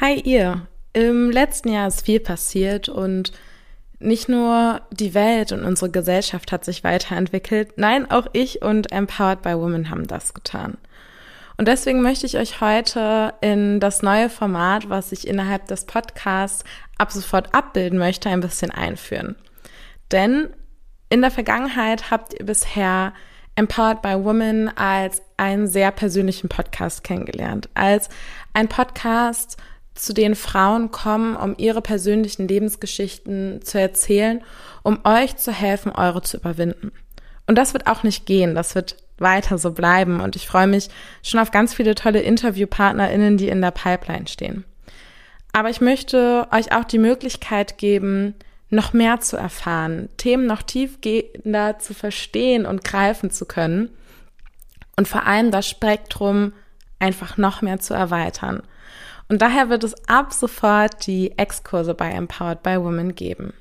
Hi ihr. Im letzten Jahr ist viel passiert und nicht nur die Welt und unsere Gesellschaft hat sich weiterentwickelt, nein, auch ich und Empowered by Women haben das getan. Und deswegen möchte ich euch heute in das neue Format, was ich innerhalb des Podcasts ab sofort abbilden möchte, ein bisschen einführen. Denn in der Vergangenheit habt ihr bisher Empowered by Women als einen sehr persönlichen Podcast kennengelernt, als ein Podcast, zu denen Frauen kommen, um ihre persönlichen Lebensgeschichten zu erzählen, um euch zu helfen, eure zu überwinden. Und das wird auch nicht gehen, das wird weiter so bleiben und ich freue mich schon auf ganz viele tolle InterviewpartnerInnen, die in der Pipeline stehen. Aber ich möchte euch auch die Möglichkeit geben, noch mehr zu erfahren, Themen noch tiefgehender zu verstehen und greifen zu können und vor allem das Spektrum einfach noch mehr zu erweitern. Und daher wird es ab sofort die Exkurse bei Empowered by Women geben.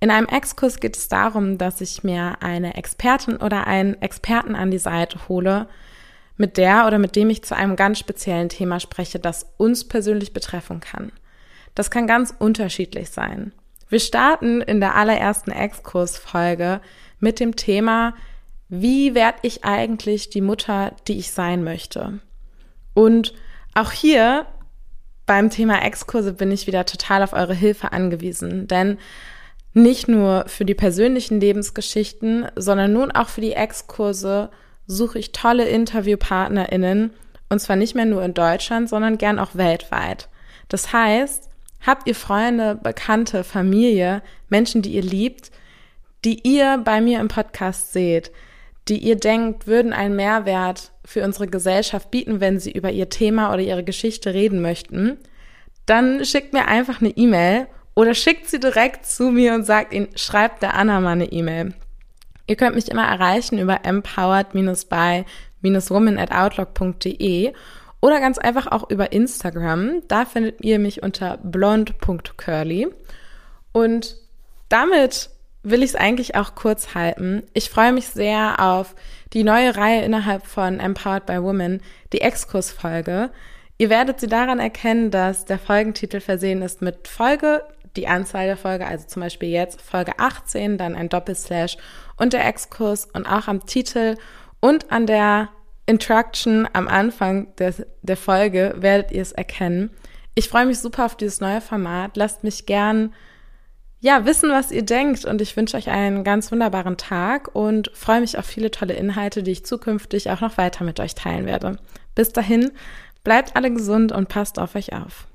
In einem Exkurs geht es darum, dass ich mir eine Expertin oder einen Experten an die Seite hole, mit der oder mit dem ich zu einem ganz speziellen Thema spreche, das uns persönlich betreffen kann. Das kann ganz unterschiedlich sein. Wir starten in der allerersten Exkursfolge mit dem Thema, wie werde ich eigentlich die Mutter, die ich sein möchte? Und auch hier beim Thema Exkurse bin ich wieder total auf eure Hilfe angewiesen, denn nicht nur für die persönlichen Lebensgeschichten, sondern nun auch für die Exkurse suche ich tolle InterviewpartnerInnen und zwar nicht mehr nur in Deutschland, sondern gern auch weltweit. Das heißt, habt ihr Freunde, Bekannte, Familie, Menschen, die ihr liebt, die ihr bei mir im Podcast seht, die ihr denkt, würden einen Mehrwert für unsere Gesellschaft bieten, wenn sie über ihr Thema oder ihre Geschichte reden möchten, dann schickt mir einfach eine E-Mail oder schickt sie direkt zu mir und sagt ihnen, schreibt der Anna mal eine E-Mail. Ihr könnt mich immer erreichen über empowered-by-woman at outlook.de oder ganz einfach auch über Instagram. Da findet ihr mich unter blond.curly. Und damit will ich es eigentlich auch kurz halten. Ich freue mich sehr auf die neue Reihe innerhalb von Empowered by Women, die Exkursfolge. Ihr werdet sie daran erkennen, dass der Folgentitel versehen ist mit Folge, die Anzahl der Folge, also zum Beispiel jetzt Folge 18, dann ein Doppelslash und der Exkurs und auch am Titel und an der Interaction am Anfang der, der Folge werdet ihr es erkennen. Ich freue mich super auf dieses neue Format. Lasst mich gern ja, wissen, was ihr denkt. Und ich wünsche euch einen ganz wunderbaren Tag und freue mich auf viele tolle Inhalte, die ich zukünftig auch noch weiter mit euch teilen werde. Bis dahin, bleibt alle gesund und passt auf euch auf.